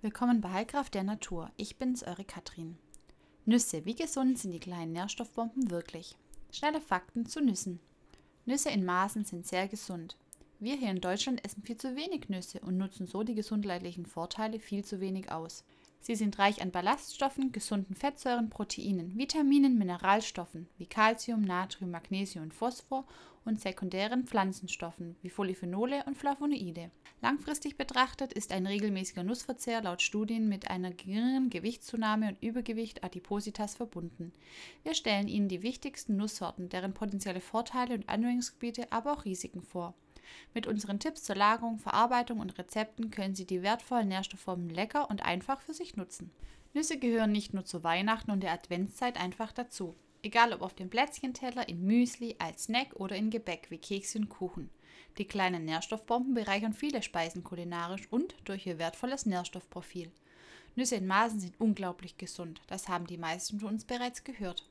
Willkommen bei Heilkraft der Natur. Ich bin's, eure Katrin. Nüsse. Wie gesund sind die kleinen Nährstoffbomben wirklich? Schnelle Fakten zu Nüssen. Nüsse in Maßen sind sehr gesund. Wir hier in Deutschland essen viel zu wenig Nüsse und nutzen so die gesundheitlichen Vorteile viel zu wenig aus. Sie sind reich an Ballaststoffen, gesunden Fettsäuren, Proteinen, Vitaminen, Mineralstoffen wie Calcium, Natrium, Magnesium und Phosphor und sekundären Pflanzenstoffen wie Polyphenole und Flavonoide. Langfristig betrachtet ist ein regelmäßiger Nussverzehr laut Studien mit einer geringeren Gewichtszunahme und Übergewicht Adipositas verbunden. Wir stellen Ihnen die wichtigsten Nusssorten, deren potenzielle Vorteile und Anwendungsgebiete, aber auch Risiken vor. Mit unseren Tipps zur Lagerung, Verarbeitung und Rezepten können Sie die wertvollen Nährstoffformen lecker und einfach für sich nutzen. Nüsse gehören nicht nur zu Weihnachten und der Adventszeit einfach dazu. Egal ob auf dem Plätzchenteller, in Müsli, als Snack oder in Gebäck wie Kekse und Kuchen. Die kleinen Nährstoffbomben bereichern viele Speisen kulinarisch und durch ihr wertvolles Nährstoffprofil. Nüsse in Maßen sind unglaublich gesund, das haben die meisten von uns bereits gehört.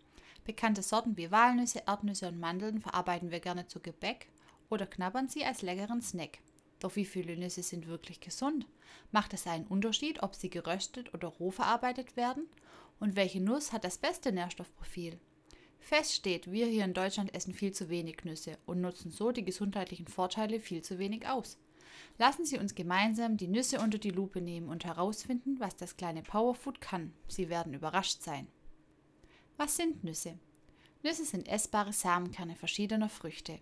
Bekannte Sorten wie Walnüsse, Erdnüsse und Mandeln verarbeiten wir gerne zu Gebäck oder knabbern sie als leckeren Snack. Doch wie viele Nüsse sind wirklich gesund? Macht es einen Unterschied, ob sie geröstet oder roh verarbeitet werden? Und welche Nuss hat das beste Nährstoffprofil? Fest steht, wir hier in Deutschland essen viel zu wenig Nüsse und nutzen so die gesundheitlichen Vorteile viel zu wenig aus. Lassen Sie uns gemeinsam die Nüsse unter die Lupe nehmen und herausfinden, was das kleine Powerfood kann. Sie werden überrascht sein. Was sind Nüsse? Nüsse sind essbare Samenkerne verschiedener Früchte.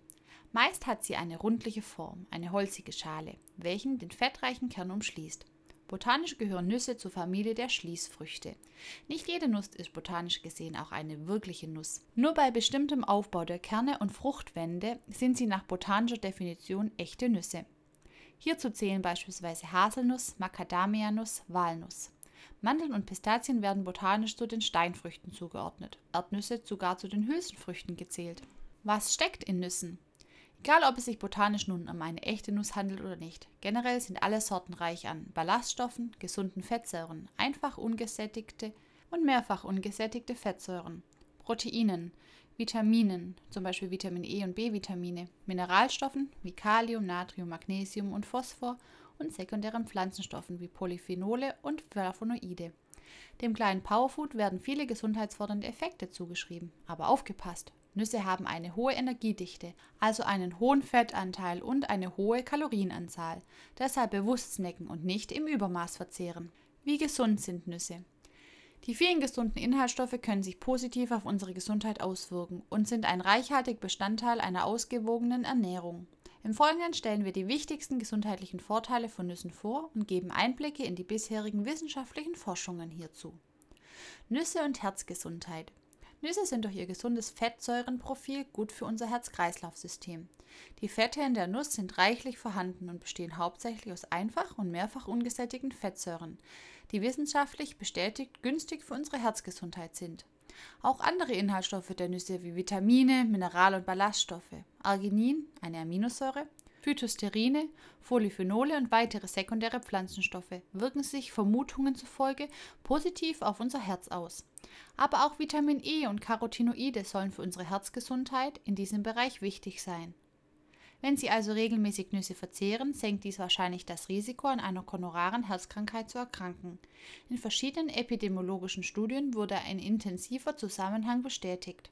Meist hat sie eine rundliche Form, eine holzige Schale, welchen den fettreichen Kern umschließt. Botanisch gehören Nüsse zur Familie der Schließfrüchte. Nicht jede Nuss ist botanisch gesehen auch eine wirkliche Nuss. Nur bei bestimmtem Aufbau der Kerne und Fruchtwände sind sie nach botanischer Definition echte Nüsse. Hierzu zählen beispielsweise Haselnuss, Macadamianuss, Walnuss. Mandeln und Pistazien werden botanisch zu den Steinfrüchten zugeordnet, Erdnüsse sogar zu den Hülsenfrüchten gezählt. Was steckt in Nüssen? Egal, ob es sich botanisch nun um eine echte Nuss handelt oder nicht, generell sind alle Sorten reich an Ballaststoffen, gesunden Fettsäuren, einfach ungesättigte und mehrfach ungesättigte Fettsäuren, Proteinen, Vitaminen, zum Beispiel Vitamin E und B-Vitamine, Mineralstoffen wie Kalium, Natrium, Magnesium und Phosphor und sekundären Pflanzenstoffen wie Polyphenole und Flavonoide. Dem kleinen Powerfood werden viele gesundheitsfördernde Effekte zugeschrieben, aber aufgepasst! Nüsse haben eine hohe Energiedichte, also einen hohen Fettanteil und eine hohe Kalorienanzahl. Deshalb bewusst snacken und nicht im Übermaß verzehren. Wie gesund sind Nüsse? Die vielen gesunden Inhaltsstoffe können sich positiv auf unsere Gesundheit auswirken und sind ein reichhaltiger Bestandteil einer ausgewogenen Ernährung. Im Folgenden stellen wir die wichtigsten gesundheitlichen Vorteile von Nüssen vor und geben Einblicke in die bisherigen wissenschaftlichen Forschungen hierzu. Nüsse und Herzgesundheit. Nüsse sind durch ihr gesundes Fettsäurenprofil gut für unser Herz-Kreislauf-System. Die Fette in der Nuss sind reichlich vorhanden und bestehen hauptsächlich aus einfach und mehrfach ungesättigten Fettsäuren, die wissenschaftlich bestätigt günstig für unsere Herzgesundheit sind. Auch andere Inhaltsstoffe der Nüsse wie Vitamine, Mineral- und Ballaststoffe, Arginin, eine Aminosäure, Phytosterine, Polyphenole und weitere sekundäre Pflanzenstoffe wirken sich Vermutungen zufolge positiv auf unser Herz aus. Aber auch Vitamin E und Carotinoide sollen für unsere Herzgesundheit in diesem Bereich wichtig sein. Wenn Sie also regelmäßig Nüsse verzehren, senkt dies wahrscheinlich das Risiko, an einer koronaren Herzkrankheit zu erkranken. In verschiedenen epidemiologischen Studien wurde ein intensiver Zusammenhang bestätigt.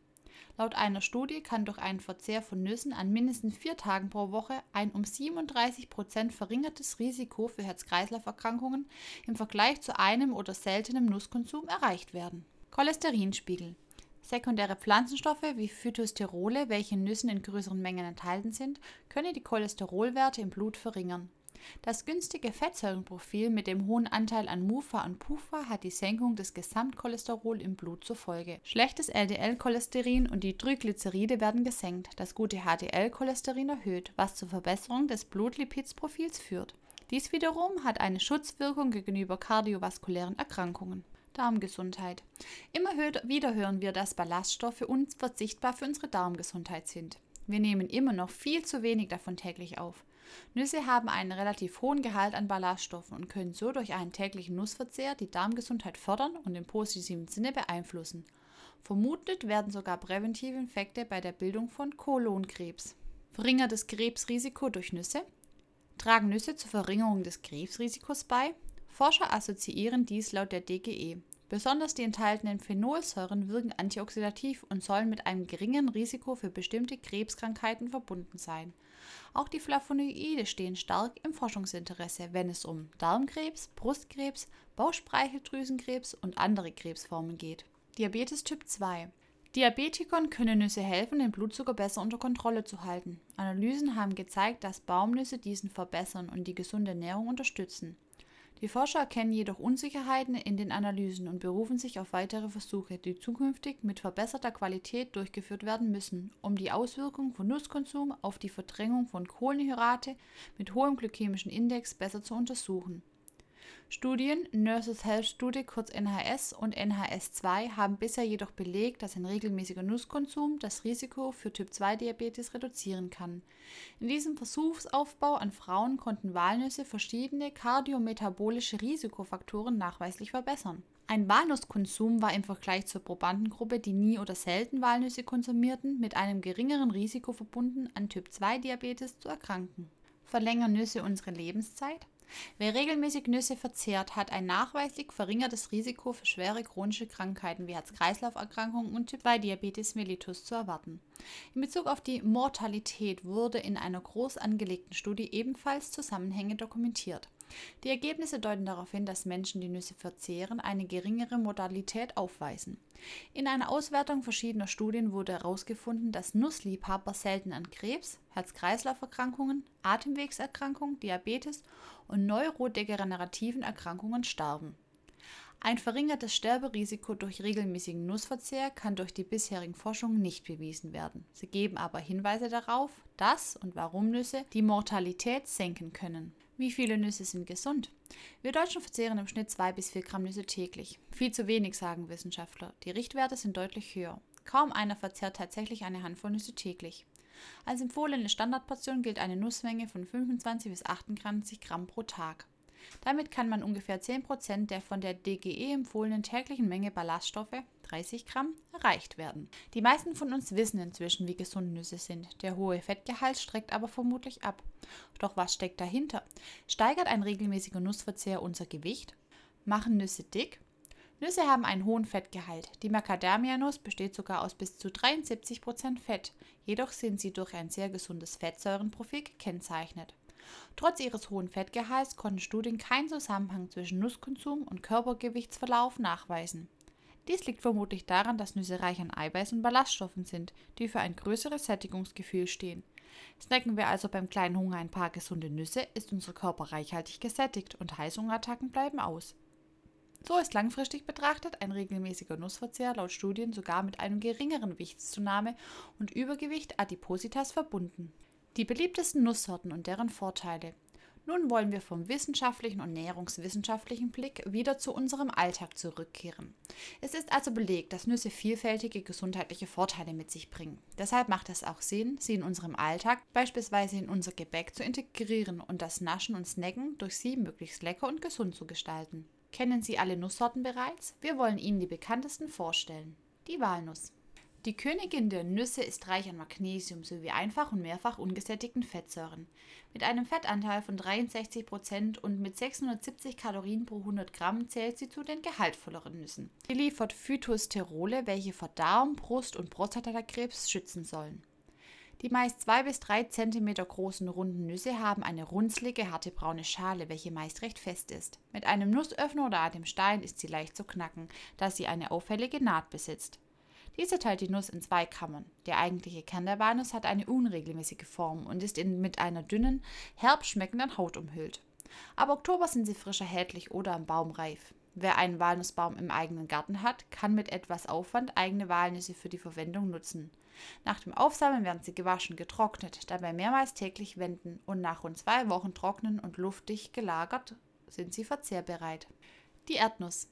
Laut einer Studie kann durch einen Verzehr von Nüssen an mindestens vier Tagen pro Woche ein um 37 Prozent verringertes Risiko für Herz-Kreislauf-Erkrankungen im Vergleich zu einem oder seltenem Nusskonsum erreicht werden. Cholesterinspiegel Sekundäre Pflanzenstoffe wie Phytosterole, welche in Nüssen in größeren Mengen enthalten sind, können die Cholesterolwerte im Blut verringern. Das günstige Fettsäurenprofil mit dem hohen Anteil an MUFA und PUFA hat die Senkung des Gesamtcholesterols im Blut zur Folge. Schlechtes LDL-Cholesterin und die Triglyceride werden gesenkt, das gute HDL-Cholesterin erhöht, was zur Verbesserung des Blutlipidsprofils führt. Dies wiederum hat eine Schutzwirkung gegenüber kardiovaskulären Erkrankungen. Darmgesundheit. Immer wieder hören wir, dass Ballaststoffe unverzichtbar für unsere Darmgesundheit sind. Wir nehmen immer noch viel zu wenig davon täglich auf. Nüsse haben einen relativ hohen Gehalt an Ballaststoffen und können so durch einen täglichen Nussverzehr die Darmgesundheit fördern und im positiven Sinne beeinflussen. Vermutet werden sogar präventive Effekte bei der Bildung von Kolonkrebs. Verringertes Krebsrisiko durch Nüsse. Tragen Nüsse zur Verringerung des Krebsrisikos bei? Forscher assoziieren dies laut der DGE. Besonders die enthaltenen Phenolsäuren wirken antioxidativ und sollen mit einem geringen Risiko für bestimmte Krebskrankheiten verbunden sein. Auch die Flavonoide stehen stark im Forschungsinteresse, wenn es um Darmkrebs, Brustkrebs, Bauchspeicheldrüsenkrebs und andere Krebsformen geht. Diabetes Typ 2 Diabetikern können Nüsse helfen, den Blutzucker besser unter Kontrolle zu halten. Analysen haben gezeigt, dass Baumnüsse diesen verbessern und die gesunde Ernährung unterstützen. Die Forscher erkennen jedoch Unsicherheiten in den Analysen und berufen sich auf weitere Versuche, die zukünftig mit verbesserter Qualität durchgeführt werden müssen, um die Auswirkungen von Nusskonsum auf die Verdrängung von Kohlenhydrate mit hohem glykämischen Index besser zu untersuchen. Studien, Nurses Health Studie kurz NHS und NHS2, haben bisher jedoch belegt, dass ein regelmäßiger Nusskonsum das Risiko für Typ-2-Diabetes reduzieren kann. In diesem Versuchsaufbau an Frauen konnten Walnüsse verschiedene kardiometabolische Risikofaktoren nachweislich verbessern. Ein Walnusskonsum war im Vergleich zur Probandengruppe, die nie oder selten Walnüsse konsumierten, mit einem geringeren Risiko verbunden, an Typ-2-Diabetes zu erkranken. Verlängern Nüsse unsere Lebenszeit? Wer regelmäßig Nüsse verzehrt, hat ein nachweislich verringertes Risiko für schwere chronische Krankheiten wie Herz-Kreislauf-Erkrankungen und Typ-2-Diabetes mellitus zu erwarten. In Bezug auf die Mortalität wurde in einer groß angelegten Studie ebenfalls Zusammenhänge dokumentiert. Die Ergebnisse deuten darauf hin, dass Menschen, die Nüsse verzehren, eine geringere Modalität aufweisen. In einer Auswertung verschiedener Studien wurde herausgefunden, dass Nussliebhaber selten an Krebs, Herz-Kreislauf-Erkrankungen, Atemwegserkrankungen, Diabetes und neurodegenerativen Erkrankungen starben. Ein verringertes Sterberisiko durch regelmäßigen Nussverzehr kann durch die bisherigen Forschungen nicht bewiesen werden. Sie geben aber Hinweise darauf, dass und warum Nüsse die Mortalität senken können. Wie viele Nüsse sind gesund? Wir Deutschen verzehren im Schnitt 2 bis 4 Gramm Nüsse täglich. Viel zu wenig, sagen Wissenschaftler. Die Richtwerte sind deutlich höher. Kaum einer verzehrt tatsächlich eine Handvoll Nüsse täglich. Als empfohlene Standardportion gilt eine Nussmenge von 25 bis 28 Gramm pro Tag. Damit kann man ungefähr 10% der von der DGE empfohlenen täglichen Menge Ballaststoffe, 30 Gramm, erreicht werden. Die meisten von uns wissen inzwischen, wie gesund Nüsse sind. Der hohe Fettgehalt streckt aber vermutlich ab. Doch was steckt dahinter? Steigert ein regelmäßiger Nussverzehr unser Gewicht? Machen Nüsse dick? Nüsse haben einen hohen Fettgehalt. Die Macadamia-Nuss besteht sogar aus bis zu 73% Fett. Jedoch sind sie durch ein sehr gesundes Fettsäurenprofil gekennzeichnet. Trotz ihres hohen Fettgehalts konnten Studien keinen Zusammenhang zwischen Nusskonsum und Körpergewichtsverlauf nachweisen. Dies liegt vermutlich daran, dass Nüsse reich an Eiweiß und Ballaststoffen sind, die für ein größeres Sättigungsgefühl stehen. Snacken wir also beim kleinen Hunger ein paar gesunde Nüsse, ist unser Körper reichhaltig gesättigt und Heißhungerattacken bleiben aus. So ist langfristig betrachtet ein regelmäßiger Nussverzehr laut Studien sogar mit einem geringeren Gewichtszunahme und Übergewicht Adipositas verbunden. Die beliebtesten Nusssorten und deren Vorteile. Nun wollen wir vom wissenschaftlichen und näherungswissenschaftlichen Blick wieder zu unserem Alltag zurückkehren. Es ist also belegt, dass Nüsse vielfältige gesundheitliche Vorteile mit sich bringen. Deshalb macht es auch Sinn, sie in unserem Alltag, beispielsweise in unser Gebäck, zu integrieren und das Naschen und Snacken durch sie möglichst lecker und gesund zu gestalten. Kennen Sie alle Nusssorten bereits? Wir wollen Ihnen die bekanntesten vorstellen. Die Walnuss. Die Königin der Nüsse ist reich an Magnesium sowie einfach und mehrfach ungesättigten Fettsäuren. Mit einem Fettanteil von 63% und mit 670 Kalorien pro 100 Gramm zählt sie zu den gehaltvolleren Nüssen. Sie liefert Phytosterole, welche vor Darm, Brust- und Prostatakrebs schützen sollen. Die meist zwei bis drei Zentimeter großen runden Nüsse haben eine runzlige, harte braune Schale, welche meist recht fest ist. Mit einem Nussöffner oder einem Stein ist sie leicht zu knacken, da sie eine auffällige Naht besitzt. Diese teilt die Nuss in zwei Kammern. Der eigentliche Kern der Walnuss hat eine unregelmäßige Form und ist in, mit einer dünnen, herb schmeckenden Haut umhüllt. Ab Oktober sind sie frisch erhältlich oder am Baum reif. Wer einen Walnussbaum im eigenen Garten hat, kann mit etwas Aufwand eigene Walnüsse für die Verwendung nutzen. Nach dem Aufsammeln werden sie gewaschen, getrocknet, dabei mehrmals täglich wenden und nach rund zwei Wochen trocknen und luftdicht gelagert sind sie verzehrbereit. Die Erdnuss.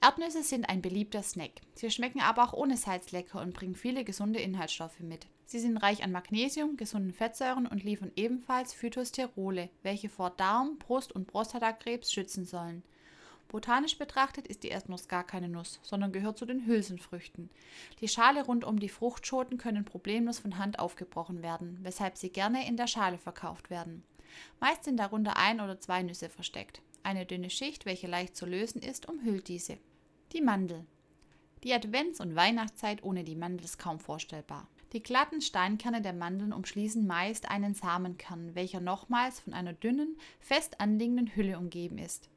Erdnüsse sind ein beliebter Snack. Sie schmecken aber auch ohne Salz lecker und bringen viele gesunde Inhaltsstoffe mit. Sie sind reich an Magnesium, gesunden Fettsäuren und liefern ebenfalls Phytosterole, welche vor Darm, Brust- und Prostatakrebs schützen sollen. Botanisch betrachtet ist die Erdnuss gar keine Nuss, sondern gehört zu den Hülsenfrüchten. Die Schale rund um die Fruchtschoten können problemlos von Hand aufgebrochen werden, weshalb sie gerne in der Schale verkauft werden. Meist sind darunter ein oder zwei Nüsse versteckt. Eine dünne Schicht, welche leicht zu lösen ist, umhüllt diese. Die Mandel. Die Advents- und Weihnachtszeit ohne die Mandel ist kaum vorstellbar. Die glatten Steinkerne der Mandeln umschließen meist einen Samenkern, welcher nochmals von einer dünnen, fest anliegenden Hülle umgeben ist.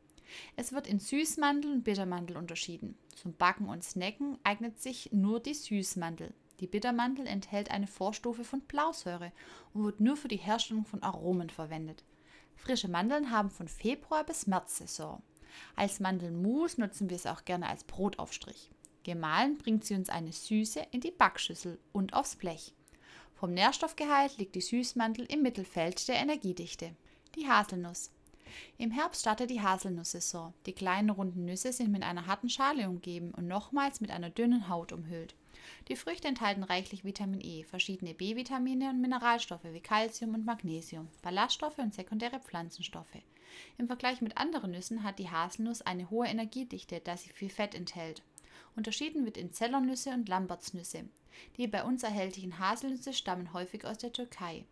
Es wird in Süßmandel und Bittermandel unterschieden. Zum Backen und Snacken eignet sich nur die Süßmandel. Die Bittermandel enthält eine Vorstufe von Blausäure und wird nur für die Herstellung von Aromen verwendet. Frische Mandeln haben von Februar bis März Saison. Als Mandelmus nutzen wir es auch gerne als Brotaufstrich. Gemahlen bringt sie uns eine Süße in die Backschüssel und aufs Blech. Vom Nährstoffgehalt liegt die Süßmandel im Mittelfeld der Energiedichte. Die Haselnuss. Im Herbst startet die Haselnusssaison. Die kleinen runden Nüsse sind mit einer harten Schale umgeben und nochmals mit einer dünnen Haut umhüllt. Die Früchte enthalten reichlich Vitamin E, verschiedene B-Vitamine und Mineralstoffe wie Calcium und Magnesium, Ballaststoffe und sekundäre Pflanzenstoffe. Im Vergleich mit anderen Nüssen hat die Haselnuss eine hohe Energiedichte, da sie viel Fett enthält. Unterschieden wird in Zellernüsse und Lambertsnüsse. Die bei uns erhältlichen Haselnüsse stammen häufig aus der Türkei.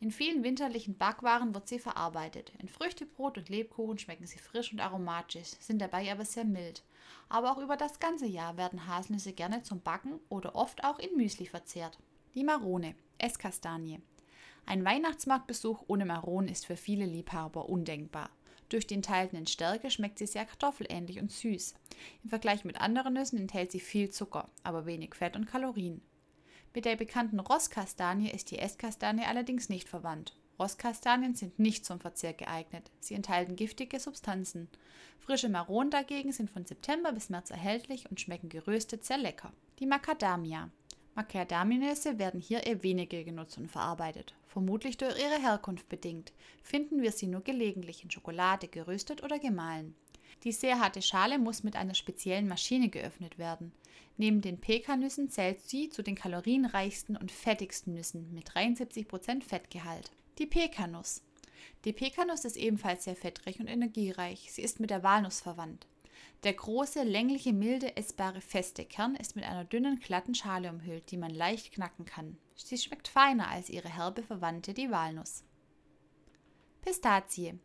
In vielen winterlichen Backwaren wird sie verarbeitet. In Früchtebrot und Lebkuchen schmecken sie frisch und aromatisch, sind dabei aber sehr mild. Aber auch über das ganze Jahr werden Haselnüsse gerne zum Backen oder oft auch in Müsli verzehrt. Die Marone, Esskastanie. Ein Weihnachtsmarktbesuch ohne Maronen ist für viele Liebhaber undenkbar. Durch die enthaltenen Stärke schmeckt sie sehr kartoffelähnlich und süß. Im Vergleich mit anderen Nüssen enthält sie viel Zucker, aber wenig Fett und Kalorien. Mit der bekannten Rosskastanie ist die Esskastanie allerdings nicht verwandt. Rosskastanien sind nicht zum Verzehr geeignet. Sie enthalten giftige Substanzen. Frische Maronen dagegen sind von September bis März erhältlich und schmecken geröstet sehr lecker. Die Macadamia. Macadamianüsse werden hier eher weniger genutzt und verarbeitet. Vermutlich durch ihre Herkunft bedingt, finden wir sie nur gelegentlich in Schokolade geröstet oder gemahlen. Die sehr harte Schale muss mit einer speziellen Maschine geöffnet werden. Neben den Pekannüssen zählt sie zu den kalorienreichsten und fettigsten Nüssen mit 73% Fettgehalt. Die Pekanuss. Die Pekanuss ist ebenfalls sehr fettreich und energiereich. Sie ist mit der Walnuss verwandt. Der große, längliche, milde, essbare, feste Kern ist mit einer dünnen, glatten Schale umhüllt, die man leicht knacken kann. Sie schmeckt feiner als ihre herbe Verwandte, die Walnuss. Pistazie.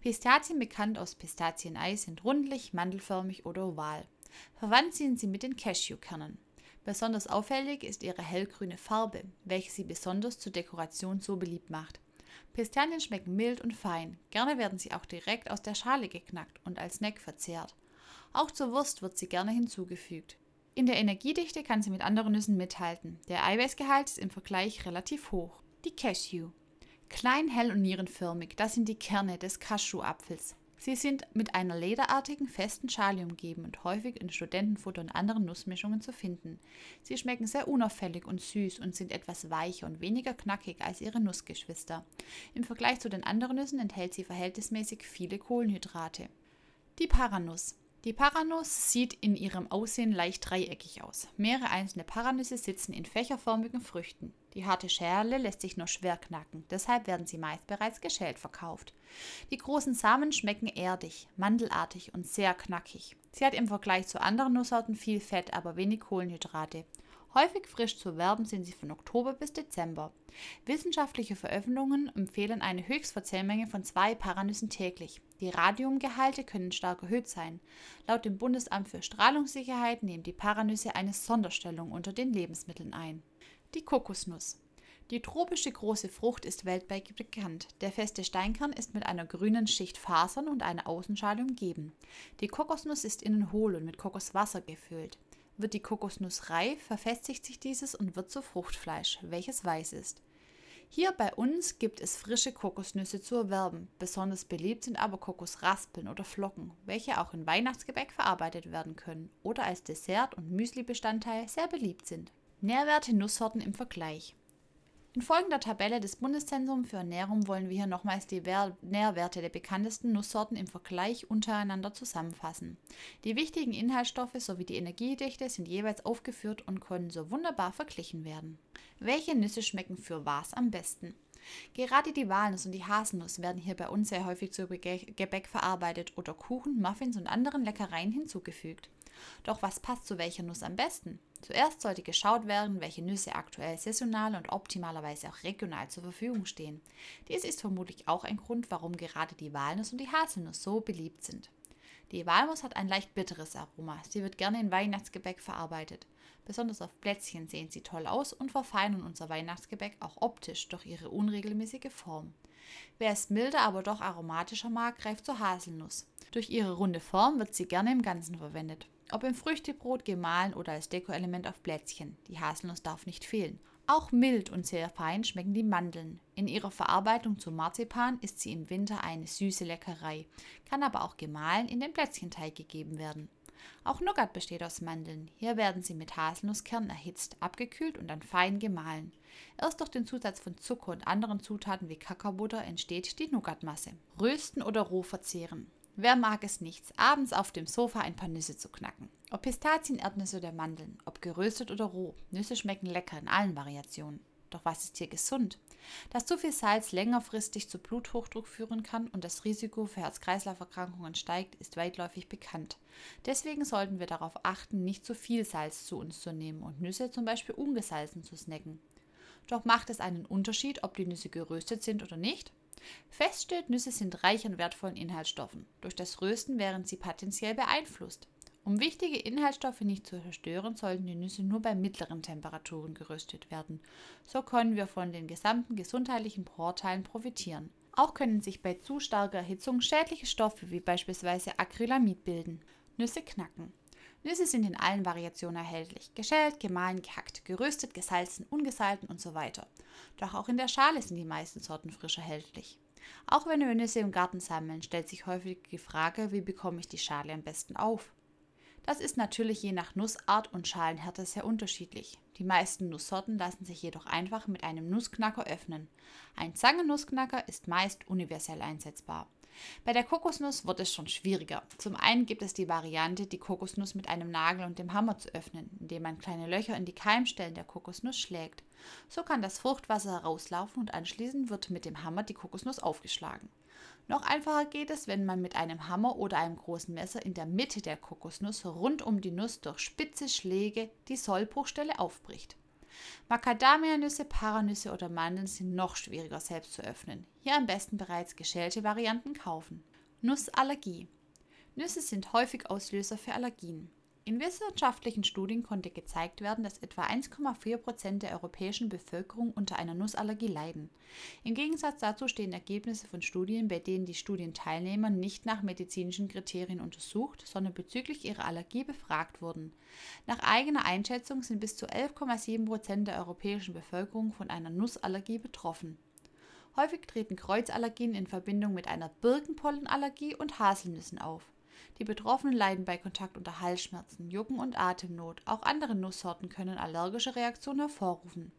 Pistazien, bekannt aus Pistazienei, sind rundlich, mandelförmig oder oval. Verwandt sind sie mit den Cashewkernen. Besonders auffällig ist ihre hellgrüne Farbe, welche sie besonders zur Dekoration so beliebt macht. Pistanien schmecken mild und fein. Gerne werden sie auch direkt aus der Schale geknackt und als Snack verzehrt. Auch zur Wurst wird sie gerne hinzugefügt. In der Energiedichte kann sie mit anderen Nüssen mithalten. Der Eiweißgehalt ist im Vergleich relativ hoch. Die Cashew. Klein, hell und nierenförmig, das sind die Kerne des Cashew-Apfels. Sie sind mit einer lederartigen, festen Schale umgeben und häufig in Studentenfutter und anderen Nussmischungen zu finden. Sie schmecken sehr unauffällig und süß und sind etwas weicher und weniger knackig als ihre Nussgeschwister. Im Vergleich zu den anderen Nüssen enthält sie verhältnismäßig viele Kohlenhydrate. Die Paranuss. Die Paranuss sieht in ihrem Aussehen leicht dreieckig aus. Mehrere einzelne Paranüsse sitzen in fächerförmigen Früchten. Die harte Schale lässt sich nur schwer knacken, deshalb werden sie meist bereits geschält verkauft. Die großen Samen schmecken erdig, mandelartig und sehr knackig. Sie hat im Vergleich zu anderen Nusssorten viel Fett, aber wenig Kohlenhydrate. Häufig frisch zu werben sind sie von Oktober bis Dezember. Wissenschaftliche Veröffentlichungen empfehlen eine Höchstverzehrmenge von zwei Paranüssen täglich. Die Radiumgehalte können stark erhöht sein. Laut dem Bundesamt für Strahlungssicherheit nehmen die Paranüsse eine Sonderstellung unter den Lebensmitteln ein. Die Kokosnuss. Die tropische große Frucht ist weltweit bekannt. Der feste Steinkern ist mit einer grünen Schicht Fasern und einer Außenschale umgeben. Die Kokosnuss ist innen hohl und mit Kokoswasser gefüllt. Wird die Kokosnuss reif, verfestigt sich dieses und wird zu Fruchtfleisch, welches weiß ist. Hier bei uns gibt es frische Kokosnüsse zu erwerben. Besonders beliebt sind aber Kokosraspeln oder Flocken, welche auch in Weihnachtsgebäck verarbeitet werden können oder als Dessert und Müsli-Bestandteil sehr beliebt sind. Nährwerte Nusssorten im Vergleich. In folgender Tabelle des Bundeszentrums für Ernährung wollen wir hier nochmals die Nährwerte der bekanntesten Nusssorten im Vergleich untereinander zusammenfassen. Die wichtigen Inhaltsstoffe sowie die Energiedichte sind jeweils aufgeführt und können so wunderbar verglichen werden. Welche Nüsse schmecken für was am besten? Gerade die Walnuss und die Haselnuss werden hier bei uns sehr häufig zu Gebäck verarbeitet oder Kuchen, Muffins und anderen Leckereien hinzugefügt. Doch was passt zu welcher Nuss am besten? Zuerst sollte geschaut werden, welche Nüsse aktuell saisonal und optimalerweise auch regional zur Verfügung stehen. Dies ist vermutlich auch ein Grund, warum gerade die Walnuss und die Haselnuss so beliebt sind. Die Walnuss hat ein leicht bitteres Aroma. Sie wird gerne in Weihnachtsgebäck verarbeitet. Besonders auf Plätzchen sehen sie toll aus und verfeinern unser Weihnachtsgebäck auch optisch durch ihre unregelmäßige Form. Wer es milder, aber doch aromatischer mag, greift zur Haselnuss. Durch ihre runde Form wird sie gerne im Ganzen verwendet. Ob im Früchtebrot, gemahlen oder als Dekoelement auf Plätzchen. Die Haselnuss darf nicht fehlen. Auch mild und sehr fein schmecken die Mandeln. In ihrer Verarbeitung zu Marzipan ist sie im Winter eine süße Leckerei, kann aber auch gemahlen in den Plätzchenteig gegeben werden. Auch Nougat besteht aus Mandeln. Hier werden sie mit Haselnusskernen erhitzt, abgekühlt und dann fein gemahlen. Erst durch den Zusatz von Zucker und anderen Zutaten wie Kakaobutter entsteht die Nougatmasse. Rösten oder roh verzehren. Wer mag es nicht, abends auf dem Sofa ein paar Nüsse zu knacken? Ob Pistazien, Erdnüsse oder Mandeln, ob geröstet oder roh, Nüsse schmecken lecker in allen Variationen. Doch was ist hier gesund? Dass zu viel Salz längerfristig zu Bluthochdruck führen kann und das Risiko für Herz-Kreislauf-Erkrankungen steigt, ist weitläufig bekannt. Deswegen sollten wir darauf achten, nicht zu viel Salz zu uns zu nehmen und Nüsse zum Beispiel ungesalzen zu snacken. Doch macht es einen Unterschied, ob die Nüsse geröstet sind oder nicht? Fest steht, Nüsse sind reich an wertvollen Inhaltsstoffen. Durch das Rösten wären sie potenziell beeinflusst. Um wichtige Inhaltsstoffe nicht zu zerstören, sollten die Nüsse nur bei mittleren Temperaturen geröstet werden. So können wir von den gesamten gesundheitlichen Vorteilen profitieren. Auch können sich bei zu starker Erhitzung schädliche Stoffe wie beispielsweise Acrylamid bilden. Nüsse knacken. Nüsse sind in allen Variationen erhältlich. Geschält, gemahlen, gehackt, geröstet, gesalzen, ungesalten und so weiter. Doch auch in der Schale sind die meisten Sorten frisch erhältlich. Auch wenn wir Nüsse im Garten sammeln, stellt sich häufig die Frage, wie bekomme ich die Schale am besten auf? Das ist natürlich je nach Nussart und Schalenhärte sehr unterschiedlich. Die meisten Nusssorten lassen sich jedoch einfach mit einem Nussknacker öffnen. Ein Zangennussknacker ist meist universell einsetzbar. Bei der Kokosnuss wird es schon schwieriger. Zum einen gibt es die Variante, die Kokosnuss mit einem Nagel und dem Hammer zu öffnen, indem man kleine Löcher in die Keimstellen der Kokosnuss schlägt. So kann das Fruchtwasser herauslaufen und anschließend wird mit dem Hammer die Kokosnuss aufgeschlagen. Noch einfacher geht es, wenn man mit einem Hammer oder einem großen Messer in der Mitte der Kokosnuss rund um die Nuss durch spitze Schläge die Sollbruchstelle aufbricht. Macadamianüsse, Paranüsse oder Mandeln sind noch schwieriger selbst zu öffnen. Hier am besten bereits geschälte Varianten kaufen. Nussallergie. Nüsse sind häufig Auslöser für Allergien. In wissenschaftlichen Studien konnte gezeigt werden, dass etwa 1,4 Prozent der europäischen Bevölkerung unter einer Nussallergie leiden. Im Gegensatz dazu stehen Ergebnisse von Studien, bei denen die Studienteilnehmer nicht nach medizinischen Kriterien untersucht, sondern bezüglich ihrer Allergie befragt wurden. Nach eigener Einschätzung sind bis zu 11,7 Prozent der europäischen Bevölkerung von einer Nussallergie betroffen. Häufig treten Kreuzallergien in Verbindung mit einer Birkenpollenallergie und Haselnüssen auf. Die Betroffenen leiden bei Kontakt unter Halsschmerzen, Jucken und Atemnot. Auch andere Nusssorten können allergische Reaktionen hervorrufen.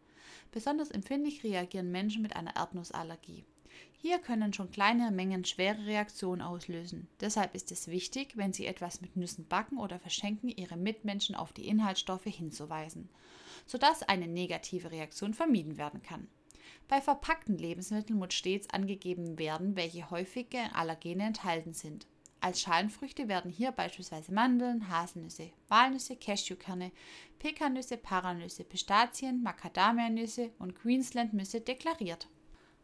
Besonders empfindlich reagieren Menschen mit einer Erdnussallergie. Hier können schon kleine Mengen schwere Reaktionen auslösen. Deshalb ist es wichtig, wenn Sie etwas mit Nüssen backen oder verschenken, Ihre Mitmenschen auf die Inhaltsstoffe hinzuweisen, sodass eine negative Reaktion vermieden werden kann. Bei verpackten Lebensmitteln muss stets angegeben werden, welche häufige Allergene enthalten sind. Als Schalenfrüchte werden hier beispielsweise Mandeln, Haselnüsse, Walnüsse, Cashewkerne, Pekannüsse, Paranüsse, Pistazien, Macadamianüsse und Queenslandnüsse deklariert.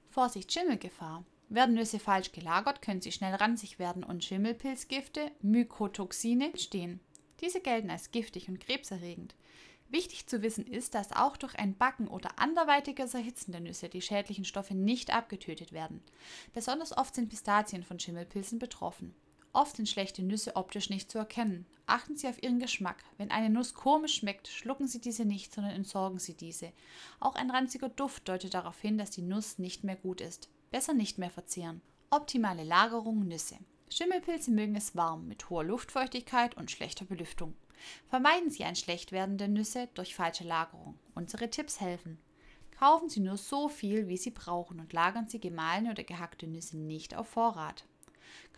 Vorsicht Schimmelgefahr. Werden Nüsse falsch gelagert, können sie schnell ranzig werden und Schimmelpilzgifte, Mykotoxine entstehen. Diese gelten als giftig und krebserregend. Wichtig zu wissen ist, dass auch durch ein Backen oder anderweitiges Erhitzen der Nüsse die schädlichen Stoffe nicht abgetötet werden. Besonders oft sind Pistazien von Schimmelpilzen betroffen. Oft sind schlechte Nüsse optisch nicht zu erkennen. Achten Sie auf Ihren Geschmack. Wenn eine Nuss komisch schmeckt, schlucken Sie diese nicht, sondern entsorgen Sie diese. Auch ein ranziger Duft deutet darauf hin, dass die Nuss nicht mehr gut ist. Besser nicht mehr verzehren. Optimale Lagerung Nüsse. Schimmelpilze mögen es warm, mit hoher Luftfeuchtigkeit und schlechter Belüftung. Vermeiden Sie ein schlecht werdende Nüsse durch falsche Lagerung. Unsere Tipps helfen. Kaufen Sie nur so viel, wie Sie brauchen und lagern Sie gemahlene oder gehackte Nüsse nicht auf Vorrat.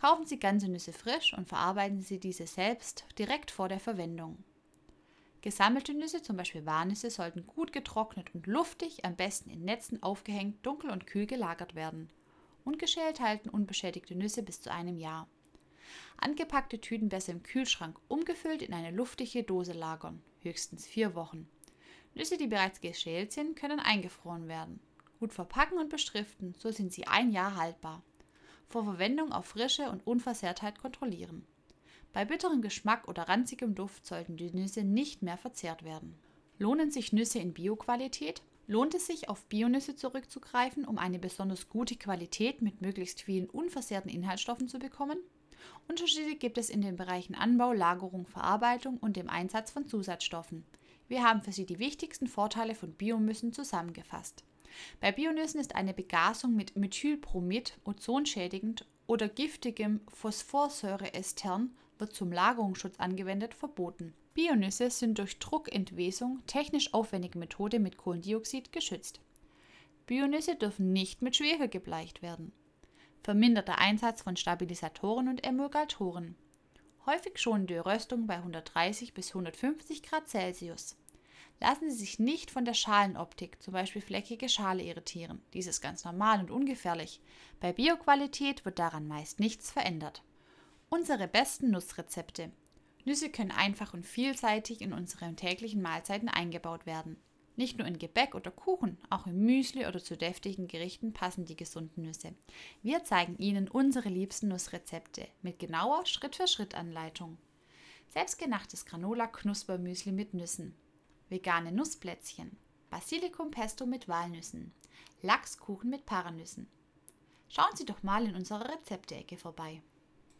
Kaufen Sie ganze Nüsse frisch und verarbeiten Sie diese selbst direkt vor der Verwendung. Gesammelte Nüsse, zum Beispiel Walnüsse, sollten gut getrocknet und luftig, am besten in Netzen aufgehängt, dunkel und kühl gelagert werden. Ungeschält halten unbeschädigte Nüsse bis zu einem Jahr. Angepackte Tüten besser im Kühlschrank, umgefüllt in eine luftige Dose lagern, höchstens vier Wochen. Nüsse, die bereits geschält sind, können eingefroren werden. Gut verpacken und beschriften, so sind sie ein Jahr haltbar. Vor Verwendung auf Frische und Unversehrtheit kontrollieren. Bei bitterem Geschmack oder ranzigem Duft sollten die Nüsse nicht mehr verzehrt werden. Lohnen sich Nüsse in Bioqualität? Lohnt es sich, auf Bionüsse zurückzugreifen, um eine besonders gute Qualität mit möglichst vielen unversehrten Inhaltsstoffen zu bekommen? Unterschiede gibt es in den Bereichen Anbau, Lagerung, Verarbeitung und dem Einsatz von Zusatzstoffen. Wir haben für Sie die wichtigsten Vorteile von Biomüssen zusammengefasst. Bei Bionüssen ist eine Begasung mit Methylbromid ozonschädigend oder giftigem Phosphorsäureestern wird zum Lagerungsschutz angewendet, verboten. Bionüsse sind durch Druckentwesung, technisch aufwendige Methode mit Kohlendioxid, geschützt. Bionüsse dürfen nicht mit Schwefel gebleicht werden. Verminderter Einsatz von Stabilisatoren und Emulgatoren. Häufig schonende Röstung bei 130 bis 150 Grad Celsius. Lassen Sie sich nicht von der Schalenoptik, zum Beispiel fleckige Schale, irritieren. Dies ist ganz normal und ungefährlich. Bei Bioqualität wird daran meist nichts verändert. Unsere besten Nussrezepte. Nüsse können einfach und vielseitig in unsere täglichen Mahlzeiten eingebaut werden. Nicht nur in Gebäck oder Kuchen, auch im Müsli oder zu deftigen Gerichten passen die gesunden Nüsse. Wir zeigen Ihnen unsere liebsten Nussrezepte mit genauer Schritt-für-Schritt-Anleitung. Selbstgemachtes Granola-Knuspermüsli mit Nüssen vegane Nussplätzchen, Basilikumpesto mit Walnüssen, Lachskuchen mit Paranüssen. Schauen Sie doch mal in unserer Rezepteecke vorbei.